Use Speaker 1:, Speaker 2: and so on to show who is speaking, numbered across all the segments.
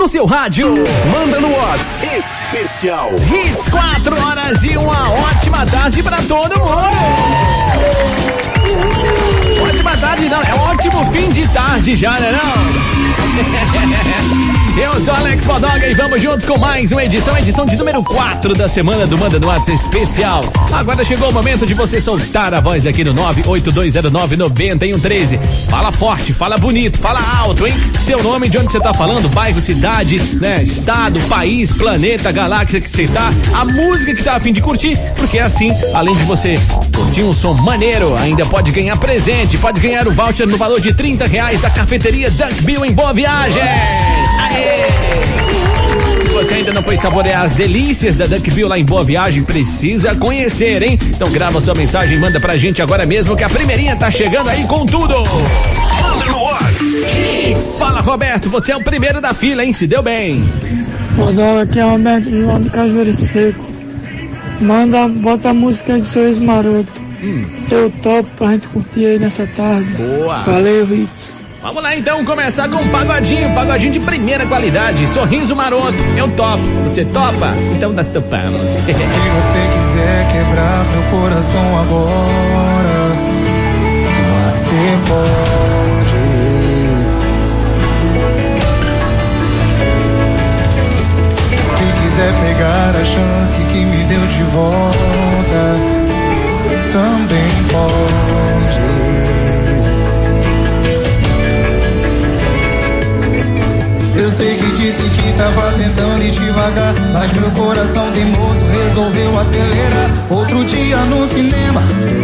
Speaker 1: no seu rádio.
Speaker 2: Manda no WhatsApp. Especial.
Speaker 1: Hits 4 horas e uma ótima tarde para todo mundo. Ótima tarde não, é ótimo fim de tarde já, né não? Eu sou Alex Bodoga e vamos juntos com mais uma edição, edição de número 4 da semana do Manda no WhatsApp especial. Agora chegou o momento de você soltar a voz aqui no 982099113. Fala forte, fala bonito, fala alto, hein? Seu nome, de onde você tá falando, bairro, cidade, né, estado, país, planeta, galáxia que você tá, a música que tá a fim de curtir, porque é assim, além de você curtir um som maneiro, ainda pode ganhar presente, pode ganhar o voucher no valor de 30 reais da cafeteria Duck Bill em Boa Viagem. Aê! Se você ainda não foi saborear as delícias da Duckville lá em Boa Viagem, precisa conhecer, hein? Então grava sua mensagem e manda pra gente agora mesmo que a primeirinha tá chegando aí com tudo.
Speaker 2: Manda no.
Speaker 1: Fala, Roberto, você é o primeiro da fila, hein? Se deu bem.
Speaker 3: Rodolfo, aqui é o Roberto João do Cajueiro Seco. Manda, bota a música de Sorriso Maroto. Eu topo pra gente curtir aí nessa tarde.
Speaker 1: Boa.
Speaker 3: Valeu, Hits.
Speaker 1: Vamos lá então começar com um pagodinho, pagodinho de primeira qualidade. Sorriso maroto, eu topo. Você topa? Então nós topamos.
Speaker 4: Se você quiser quebrar meu coração agora, você pode. Se quiser pegar a chance que me deu de volta, também pode. Eu sei que disse que tava tentando ir devagar, mas meu coração teimoso resolveu acelerar. Outro dia no cinema,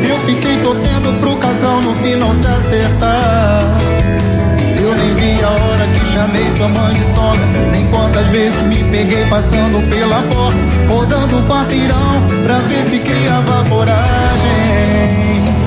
Speaker 4: eu fiquei torcendo pro casal no fim não se acertar. Vi a hora que chamei sua mãe de sogra, nem quantas vezes me peguei passando pela porta, rodando o quarteirão pra ver se criava coragem.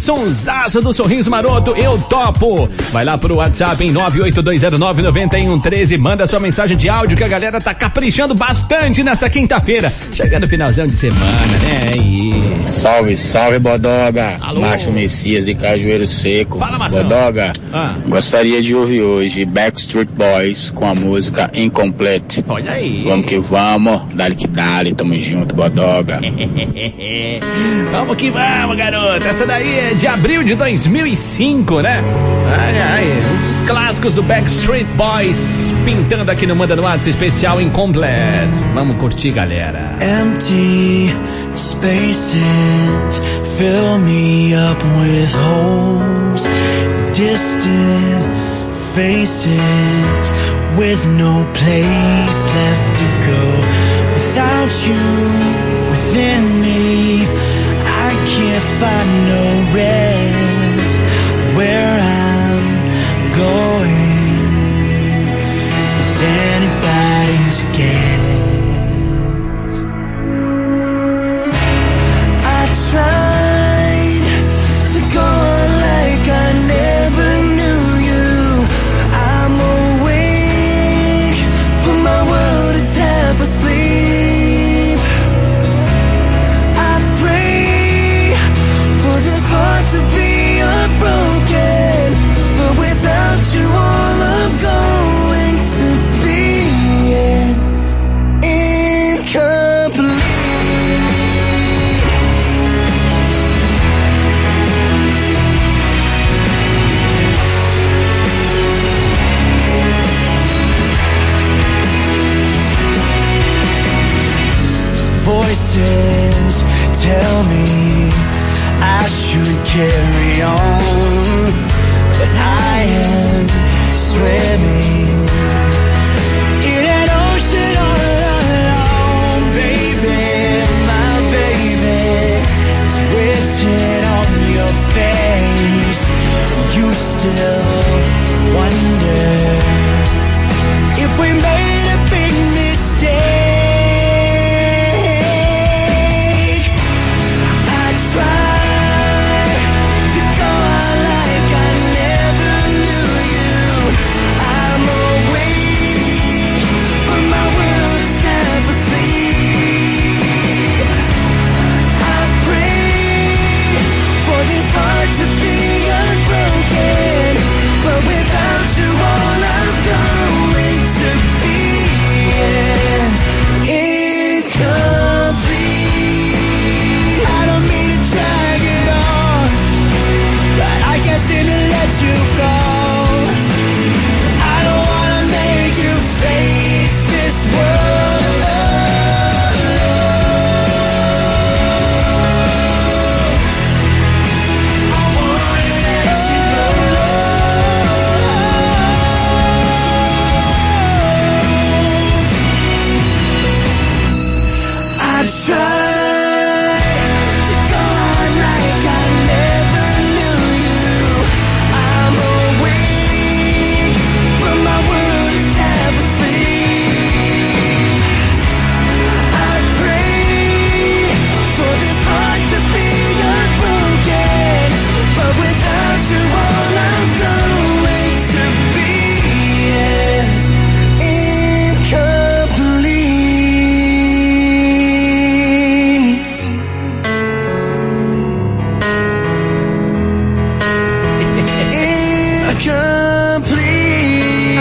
Speaker 1: Sonsaço do Sorriso Maroto, eu topo. Vai lá pro WhatsApp em 982099113, manda sua mensagem de áudio que a galera tá caprichando bastante nessa quinta-feira. Chegando finalzão de semana, né? E...
Speaker 5: Salve, salve, Bodoga.
Speaker 1: Alô?
Speaker 5: Márcio Messias de Cajueiro Seco.
Speaker 1: Fala, Marcelo.
Speaker 5: Bodoga,
Speaker 1: Ah.
Speaker 5: gostaria de ouvir hoje Backstreet Boys com a música Incomplete.
Speaker 1: Olha aí.
Speaker 5: Vamos que vamos, dale que dale, tamo junto, Bodoga.
Speaker 1: Vamos que vamos, garoto. Essa daí é de abril de 2005, né? Ai, ai, dos clássicos do Backstreet Boys pintando aqui no Manda no Whats especial Incomplete. Vamos curtir, galera.
Speaker 6: Empty spaces fill me up with holes. Distant faces with no place left to go. Without you within me, find no rest.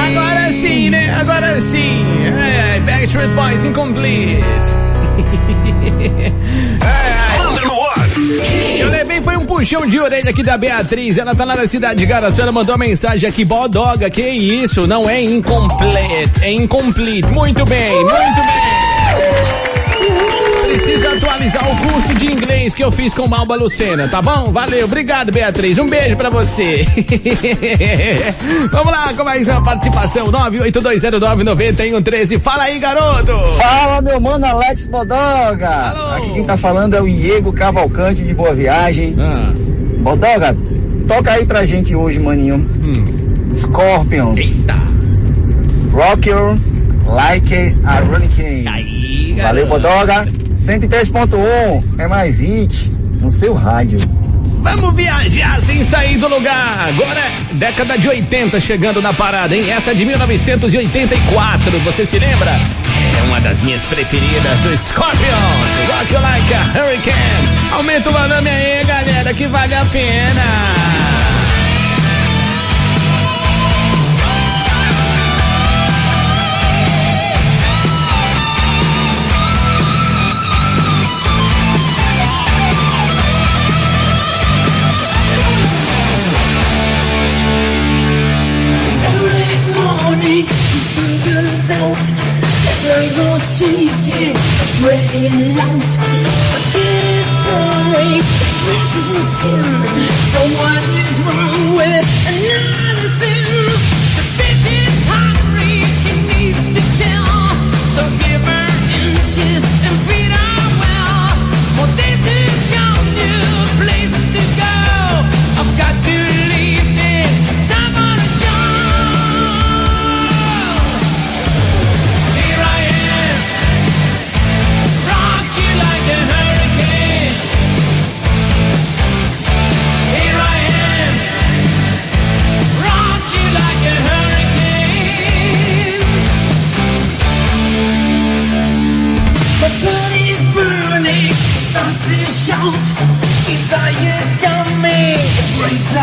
Speaker 1: Agora sim, né? Agora sim. É, Backstreet Boys Incomplete. É. Eu levei foi um puxão de orelha aqui da Beatriz. Ela tá lá na cidade de Garaçu. Ela mandou uma mensagem aqui. Bodoga, que isso? Não é incomplete, é incomplete. Muito bem, muito bem. Precisa atualizar o curso de inglês que eu fiz com Malba Lucena, tá bom? Valeu, obrigado Beatriz, um beijo pra você. Vamos lá com mais uma participação, 982099113. Fala aí, garoto!
Speaker 7: Fala, meu mano Alex Bodoga.
Speaker 1: Alô.
Speaker 7: Aqui quem tá falando é o Diego Cavalcante de Boa Viagem.
Speaker 1: Ah,
Speaker 7: Bodoga, toca aí pra gente hoje, maninho.
Speaker 1: hum.
Speaker 7: Scorpions,
Speaker 1: Eita!
Speaker 7: Rock You Like a Hurricane.
Speaker 1: Aí.
Speaker 7: Valeu, Bodoga. 103.1 é mais hit. no seu rádio.
Speaker 1: Vamos viajar sem sair do lugar. Agora é década de 80 chegando na parada, hein? Essa é de 1984, você se lembra? É uma das minhas preferidas do Scorpions. Rock You Like a Hurricane. Aumenta o volume aí, galera, que vale a pena.
Speaker 8: in light. A boring, it reaches my skin. Someone wrong with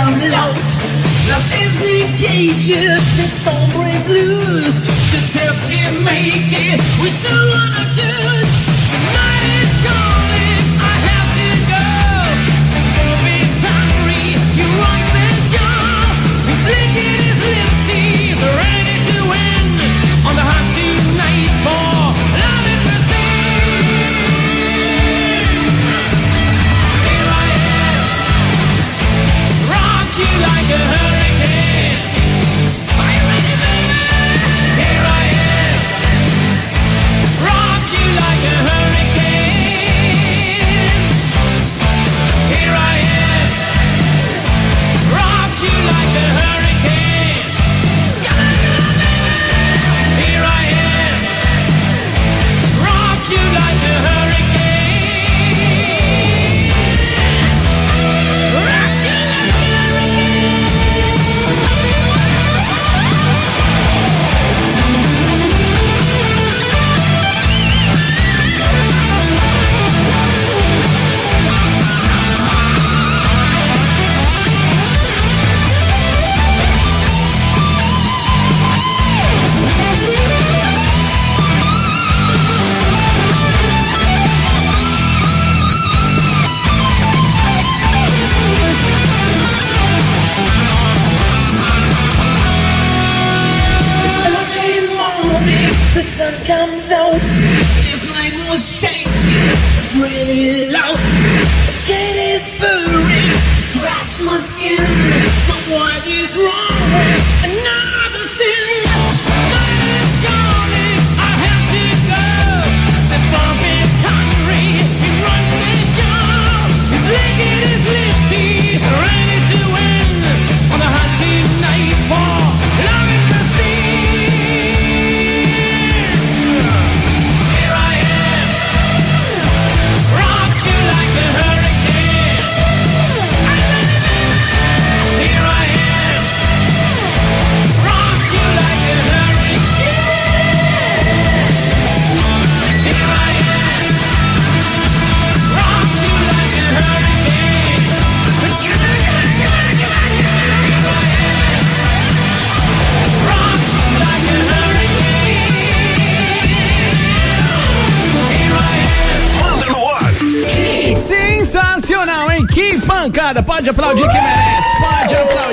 Speaker 8: out loud. Lost is the cages, the storm breaks loose. Just have to make it, we still wanna choose.
Speaker 1: Que pancada! Pode aplaudir que merece! Pode aplaudir!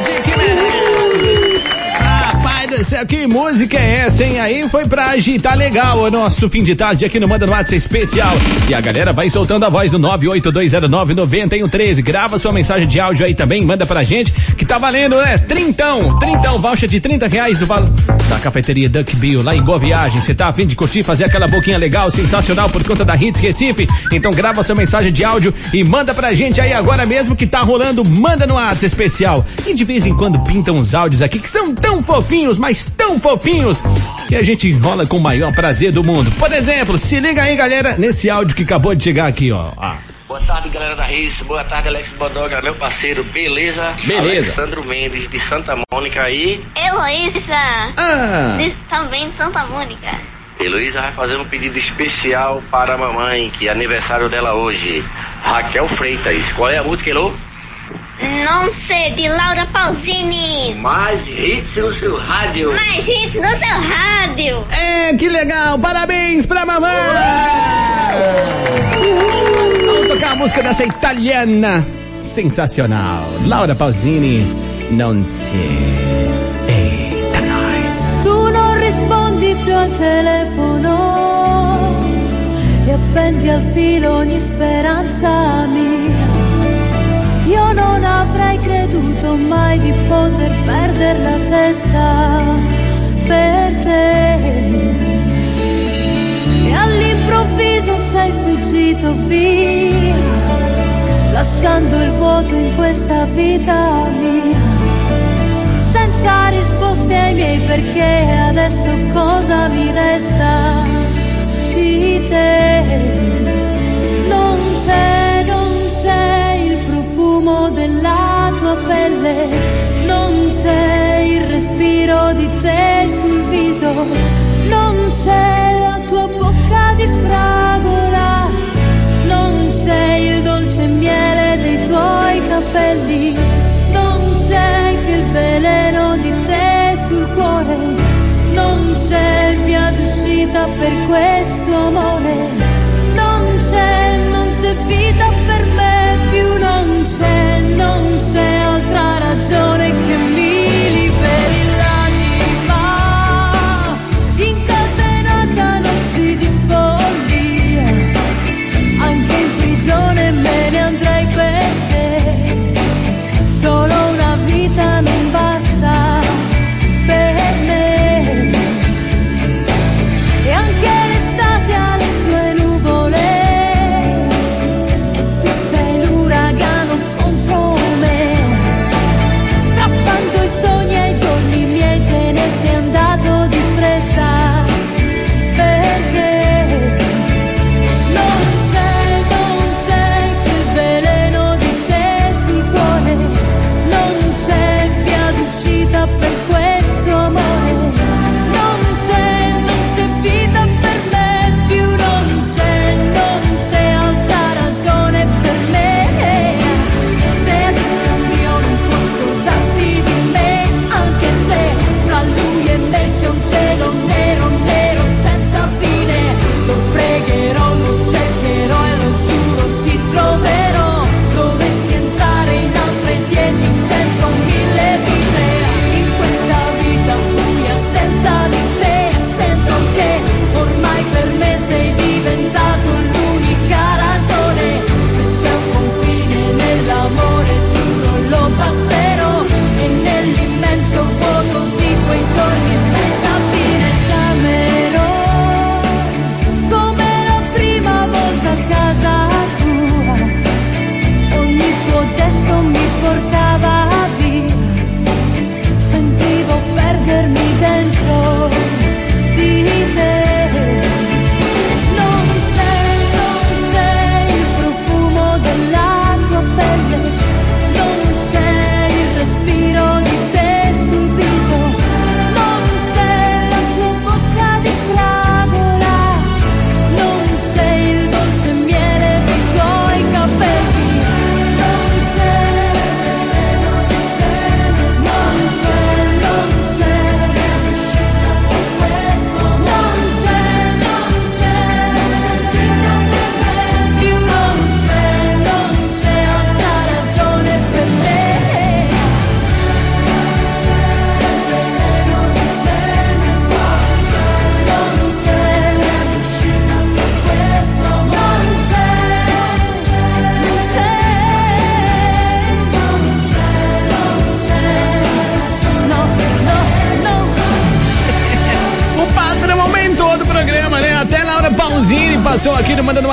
Speaker 1: Céu, que música é essa, hein? Aí foi pra agitar legal o nosso fim de tarde aqui no Manda no WhatsApp especial. E a galera vai soltando a voz no 982099113. Grava sua mensagem de áudio aí também, manda pra gente, que tá valendo, né? Trintão, trintão, voucher de 30 reais do valor da cafeteria Duck Bill, lá em Boa Viagem. Você tá a fim de curtir, fazer aquela boquinha legal, sensacional por conta da Hits Recife? Então grava sua mensagem de áudio e manda pra gente aí agora mesmo que tá rolando, manda no WhatsApp especial. E de vez em quando pintam uns áudios aqui que são tão fofinhos, mas tão fofinhos, que a gente enrola com o maior prazer do mundo. Por exemplo, se liga aí galera, nesse áudio que acabou de chegar aqui, ó. Ah.
Speaker 9: Boa tarde, galera da Reis. Boa tarde, Alex Bodoga, meu parceiro. Beleza?
Speaker 1: Beleza.
Speaker 9: Alexandro Mendes, de Santa Mônica aí.
Speaker 10: Heloísa,
Speaker 1: Ah,
Speaker 10: de, também de Santa Mônica.
Speaker 9: Heloísa vai fazer um pedido especial para a mamãe, que é aniversário dela hoje. Raquel Freitas. Qual é a música, Elô?
Speaker 10: Não sei, de Laura Pausini.
Speaker 9: Mais hits no seu rádio.
Speaker 10: Mais hits no seu rádio.
Speaker 1: é, que legal! Parabéns pra mamãe! Vamos tocar a música dessa italiana sensacional. Laura Pausini, non sei. Eita, nós.
Speaker 11: Tu non rispondi più al telefono e appendi al filo ogni speranza mia. Io non avrei creduto mai di poter perdere la testa per te. E all'improvviso sei fuggito via, lasciando il vuoto in questa vita mia senza risposte ai miei perché adesso cosa mi resta di te non c'è pelle non c'è il respiro di te sul viso non c'è la tua bocca di fragola non c'è il dolce miele dei tuoi capelli, non c'è che il veleno di te sul cuore, non c'è via d'uscita per questo amore,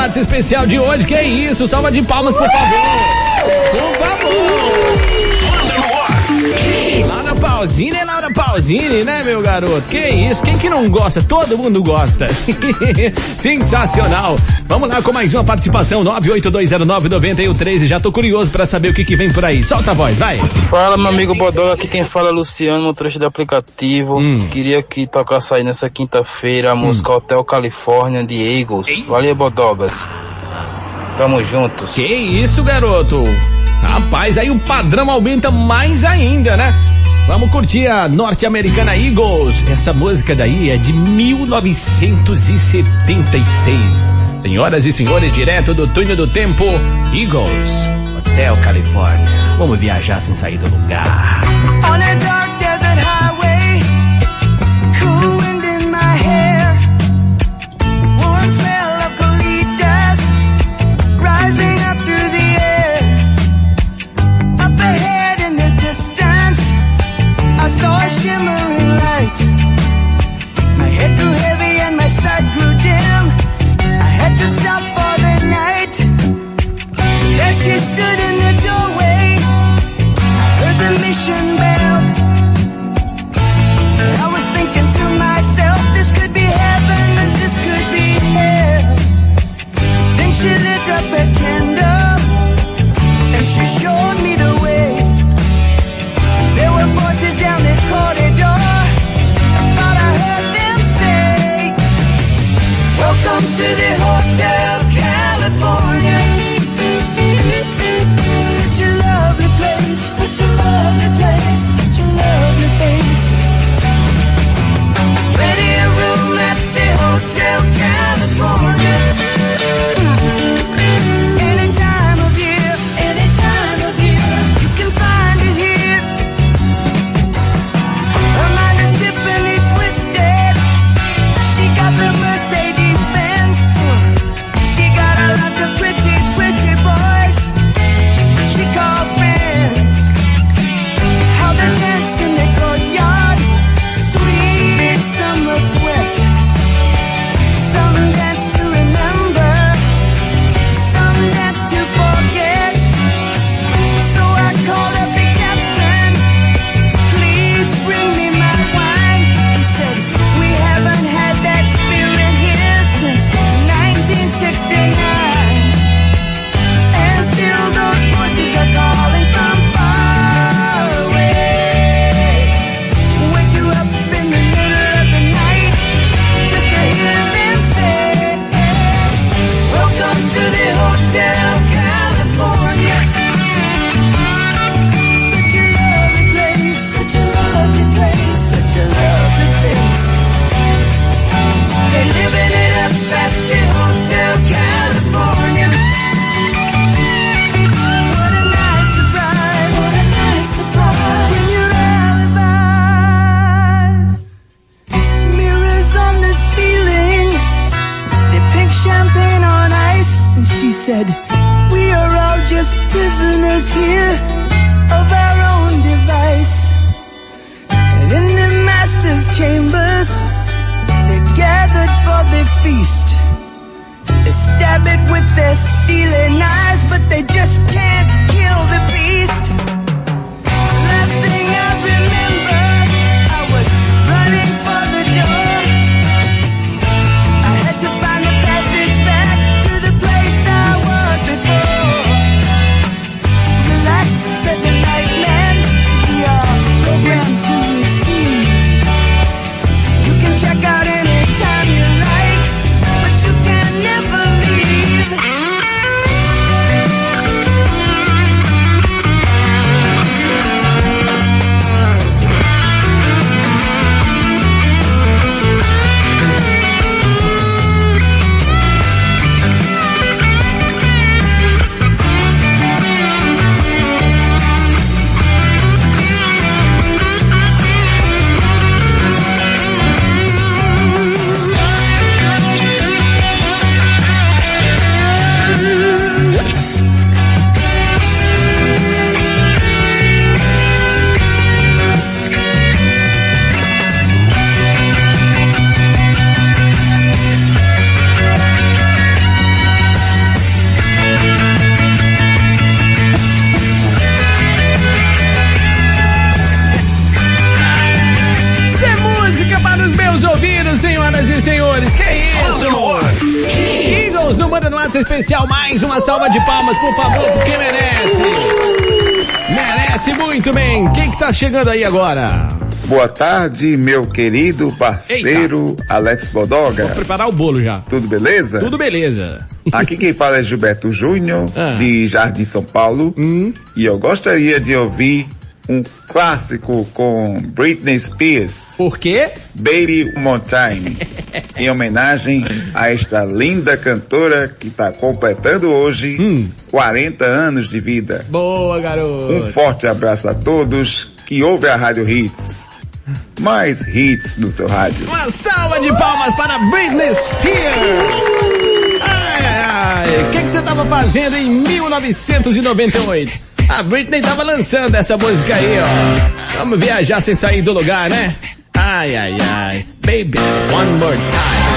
Speaker 1: WhatsApp especial de hoje. Que é isso? Salva de palmas, por favor. Por favor. Lá na
Speaker 6: pausinha, Claudine, né, meu garoto? Que isso? Quem que não gosta? Todo mundo gosta. Sensacional. Vamos lá com mais uma participação. 982099113. Já tô curioso para saber o que que vem por aí. Solta a voz, vai.
Speaker 12: Fala, meu amigo Bodoga. Aqui quem fala é Luciano, motorista do aplicativo.
Speaker 6: Hum.
Speaker 12: Queria que tocasse aí nessa quinta-feira a música hum. Hotel California de Eagles. Valeu, Bodogas. Tamo juntos.
Speaker 6: Que isso, garoto? Rapaz, aí o padrão aumenta mais ainda, né? Vamos curtir a norte-americana Eagles. Essa música daí é de 1976. Senhoras e senhores, direto do túnel do tempo, Eagles, Hotel Califórnia. Vamos viajar sem sair do lugar.
Speaker 13: Salva de palmas, por favor, porque merece. Merece muito bem. Quem que tá chegando aí agora?
Speaker 14: Boa tarde, meu querido parceiro Alex Bodoga.
Speaker 13: Vou preparar o bolo já.
Speaker 14: Tudo beleza?
Speaker 13: Tudo beleza.
Speaker 14: Aqui quem fala é Gilberto Júnior,
Speaker 13: Ah.
Speaker 14: de Jardim São Paulo.
Speaker 13: Hum.
Speaker 14: E eu gostaria de ouvir um clássico com Britney Spears.
Speaker 13: Por quê?
Speaker 14: Baby One Time. em homenagem a esta linda cantora que está completando hoje
Speaker 13: Hum.
Speaker 14: 40 anos de vida.
Speaker 13: Boa, garoto.
Speaker 14: Um forte abraço a todos que ouvem a Rádio Hits. Mais hits no seu rádio.
Speaker 13: Uma salva de palmas para Britney Spears. O que que você tava fazendo em 1998? A Britney tava lançando essa música aí, ó. Vamos viajar sem sair do lugar, né? Ai, ai, ai. Baby, one more time.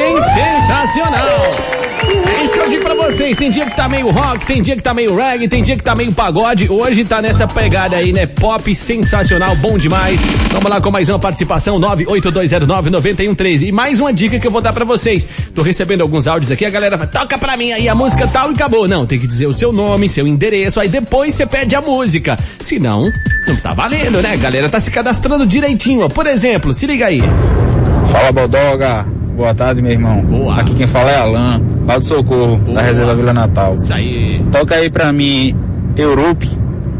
Speaker 13: Hein? Sensacional! É isso que eu digo pra vocês, tem dia que tá meio rock, tem dia que tá meio reggae, tem dia que tá meio pagode, hoje tá nessa pegada aí, né? Pop sensacional, bom demais. Vamos lá com mais uma participação, 98209-9113. E mais uma dica que eu vou dar pra vocês. Tô recebendo alguns áudios aqui, a galera fala, toca pra mim aí a música tal e acabou. Não, tem que dizer o seu nome, seu endereço, aí depois você pede a música. Senão, não tá valendo, né? A galera tá se cadastrando direitinho, ó. Por exemplo, se liga aí.
Speaker 15: Fala Bodoga, Boa tarde, meu irmão.
Speaker 13: Boa.
Speaker 15: Aqui quem fala é Alain, lá do Socorro, Boa. da Reserva Vila Natal.
Speaker 13: Isso aí.
Speaker 15: Toca aí pra mim, Europe,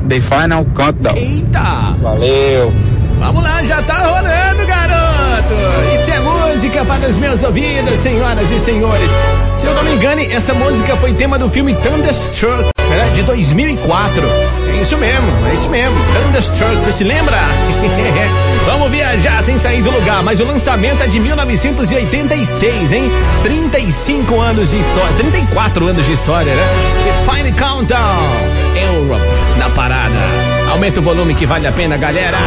Speaker 15: The Final Countdown.
Speaker 13: Eita!
Speaker 15: Valeu.
Speaker 13: Vamos lá, já tá rolando,
Speaker 1: garoto. Isso é música para os meus ouvidos, senhoras e senhores. Se eu não me engano, essa música foi tema do filme Thunderstruck de 2004. É isso mesmo, é isso mesmo. Thunderstruck, você se lembra? Vamos viajar sem sair do lugar, mas o lançamento é de 1986, hein? 35 anos de história, 34 anos de história, né? Fine Countdown, Europe, na parada. Aumenta o volume que vale a pena, galera.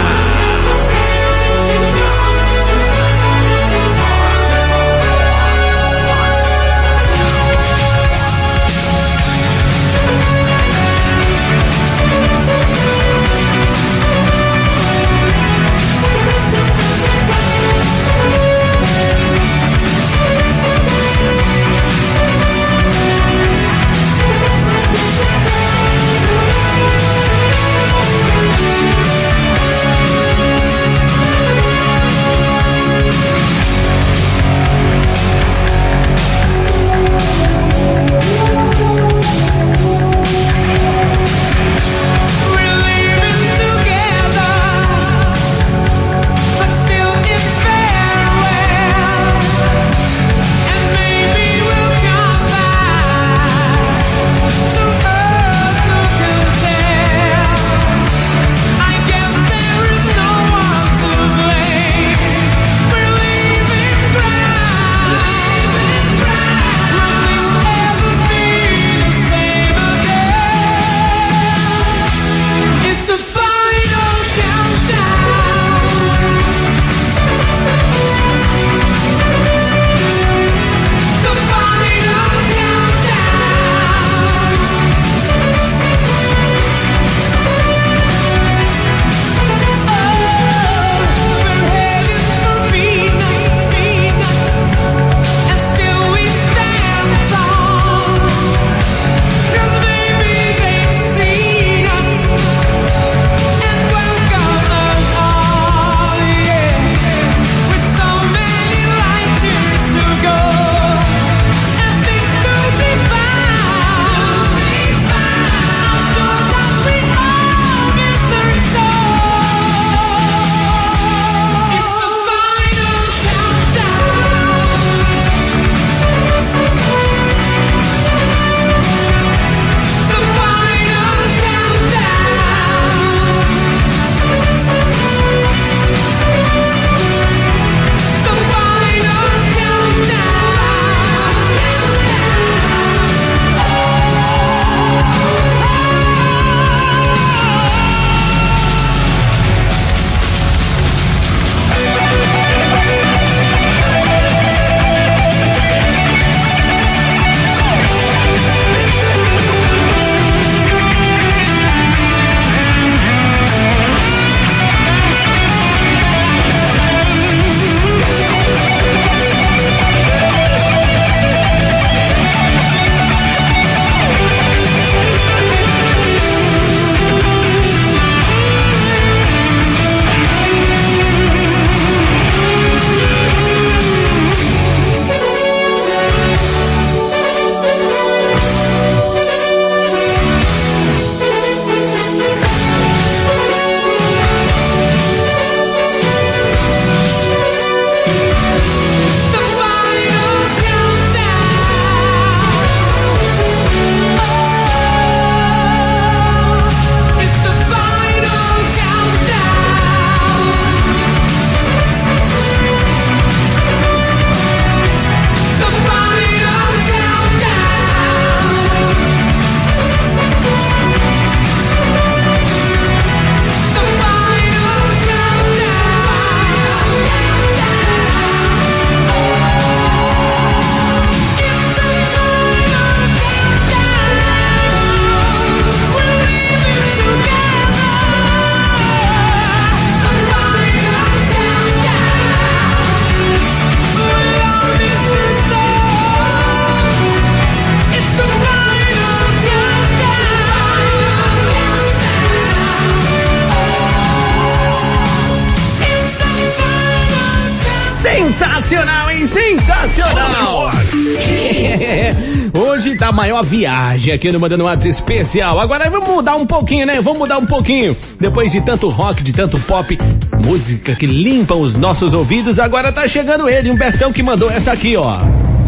Speaker 1: Hoje tá a maior viagem aqui no Mandando Atos Especial. Agora vamos mudar um pouquinho, né? Vamos mudar um pouquinho. Depois de tanto rock, de tanto pop, música que limpa os nossos ouvidos, agora tá chegando ele, Humbertão que mandou essa aqui, ó.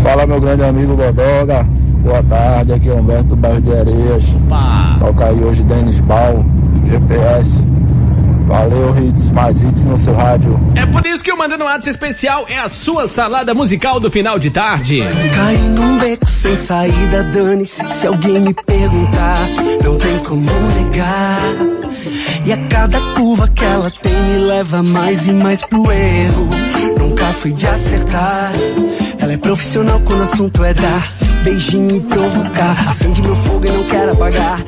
Speaker 15: Fala meu grande amigo Bodoga, boa tarde, aqui é Humberto bairro de Areias. Toca aí hoje Denis Bal, GPS. Valeu, hits, mais hits no seu rádio.
Speaker 1: É por isso que o Mandando Atos Especial é a sua salada musical do final de tarde.
Speaker 6: Caí num beco sem saída, dane-se se alguém me perguntar. Não tem como negar. E a cada curva que ela tem me leva mais e mais pro erro. Nunca fui de acertar. Ela é profissional quando o assunto é dar beijinho e provocar. Acende meu fogo e não quero apagar.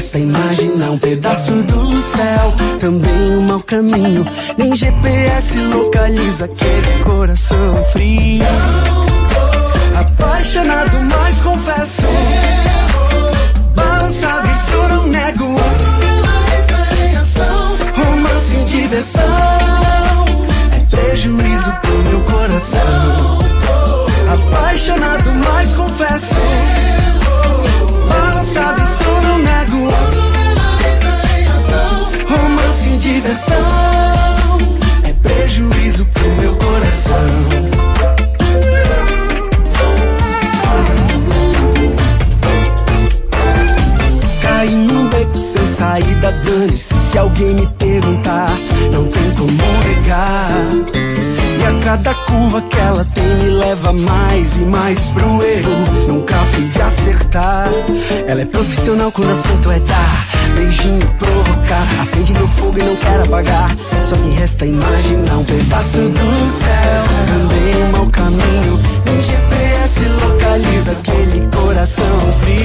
Speaker 6: Resta imaginar um pedaço do céu. Também um mau caminho. Nem GPS localiza aquele coração frio. Apaixonado, mas confesso. Balançado, isso não nego. Romance e diversão. É prejuízo pro meu coração. Apaixonado, mas confesso. É prejuízo pro meu coração. Caí num beco sem saída, dane-se se alguém me perguntar. Não tem como negar. E a cada curva que ela tem me leva mais e mais pro erro. Nunca fui de acertar. Ela é profissional quando o assunto é dar. Beijinho provocar. Acende meu fogo e não quero apagar. Só me resta imaginar um pedaço do céu. Também um mau caminho. Nem GPS localiza aquele coração frio.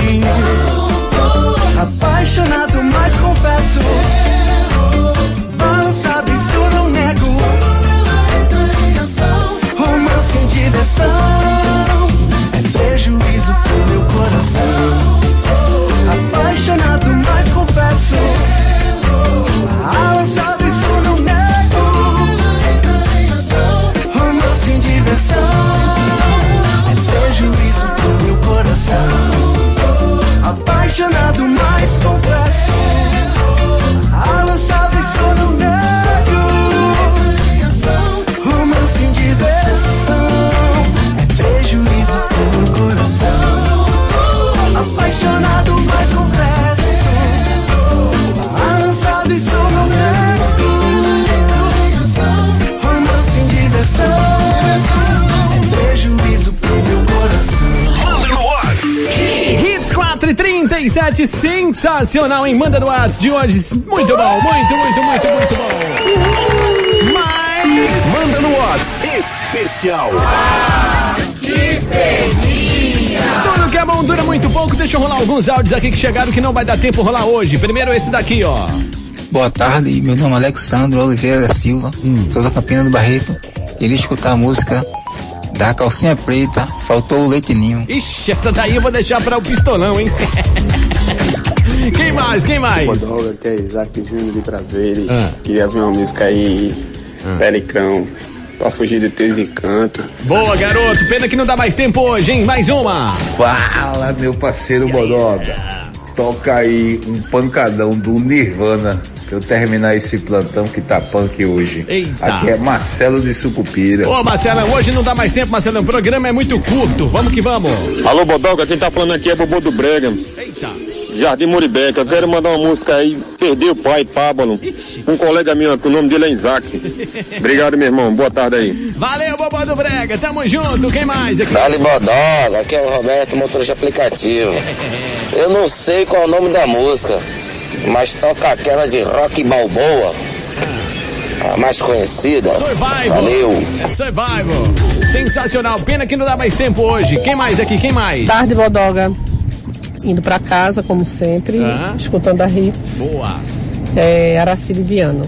Speaker 1: Sensacional, hein? Manda no WhatsApp de hoje. Muito bom, muito, muito, muito, muito bom. Mas...
Speaker 2: Manda no WhatsApp especial.
Speaker 1: Tudo que é bom dura muito pouco. Deixa eu rolar alguns áudios aqui que chegaram que não vai dar tempo rolar hoje. Primeiro esse daqui, ó.
Speaker 16: Boa tarde, meu nome é Alexandre Oliveira da Silva, sou da Campina do Barreto. Queria escutar a música da calcinha preta, faltou o leite ninho.
Speaker 1: Ixi, essa daí eu vou deixar para o pistolão, hein? quem mais? Quem mais?
Speaker 17: Podoga, que é Isaac Júnior de Prazeres.
Speaker 1: Ah.
Speaker 17: Queria ver uma música aí, Pelicão, pra fugir de teus encantos.
Speaker 1: Boa, garoto. Pena que não dá mais tempo hoje, hein? Mais uma.
Speaker 14: Fala, meu parceiro Bodoga. Toca aí um pancadão do Nirvana pra eu terminar esse plantão que tá punk hoje.
Speaker 1: Eita.
Speaker 14: Aqui é Marcelo de Sucupira.
Speaker 1: Ô, Marcelão, hoje não dá mais tempo, Marcelão. O programa é muito curto. Vamos que vamos.
Speaker 18: Alô, Bodoga, quem tá falando aqui é Bobo do Brega.
Speaker 1: Eita.
Speaker 18: Jardim Muribeca. Eu quero mandar uma música aí, Perdi o Pai, Pábalo. Um colega meu, que o nome dele é Isaac. Obrigado, meu irmão. Boa tarde aí.
Speaker 1: Valeu, Bobó do Brega. Tamo junto. Quem mais aqui?
Speaker 19: Dali Bodoga, aqui é o Roberto, motorista aplicativo. Eu não sei qual é o nome da música, mas toca aquela de Rock Balboa, a mais conhecida.
Speaker 1: Survival.
Speaker 19: Valeu.
Speaker 1: É Survival. Sensacional. Pena que não dá mais tempo hoje. Quem mais aqui? Quem mais?
Speaker 20: Tarde, Bodoga. Indo pra casa, como sempre, escutando a Hits.
Speaker 1: Boa.
Speaker 20: É, Aracide Viano.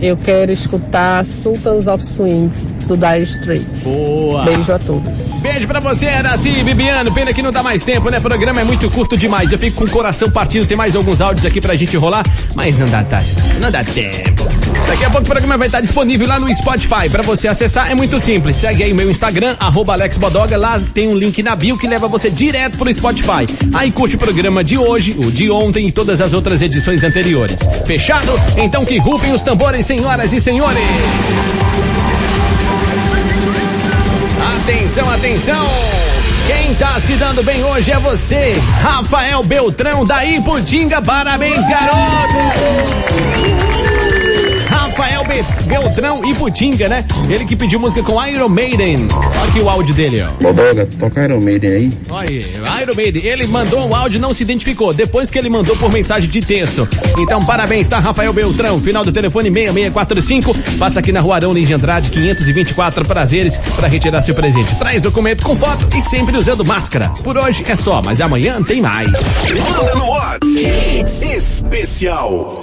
Speaker 20: Eu quero escutar Sultans of Swing, do Dire Straits.
Speaker 1: Boa.
Speaker 20: Beijo a todos.
Speaker 1: Beijo pra você, Araci Bibiano. Pena que não dá mais tempo, né? O programa é muito curto demais. Eu fico com o coração partido. Tem mais alguns áudios aqui pra gente rolar, mas não dá, tá, não dá tempo. Daqui a pouco o programa vai estar disponível lá no Spotify. Pra você acessar é muito simples. Segue aí o meu Instagram, arroba Alex Bodoga. Lá tem um link na bio que leva você direto pro Spotify. Aí curte o programa de hoje, o de ontem e todas as outras edições anteriores. Fechado? Então que rufem os tambores, senhoras e senhores. Atenção, atenção! Quem tá se dando bem hoje é você, Rafael Beltrão da Iputinga. Parabéns, garoto! Be Beltrão Iputinga, né? Ele que pediu música com Iron Maiden. Olha aqui o áudio dele, ó.
Speaker 17: Bodoga, toca Iron Maiden aí.
Speaker 1: Olha aí, Iron Maiden. Ele mandou um áudio não se identificou, depois que ele mandou por mensagem de texto. Então, parabéns, tá, Rafael Beltrão? Final do telefone 6645. Passa aqui na Rua Arão Lins de Andrade, 524 prazeres, para retirar seu presente. Traz documento com foto e sempre usando máscara. Por hoje é só, mas amanhã tem mais.
Speaker 2: Manda no WhatsApp. Especial.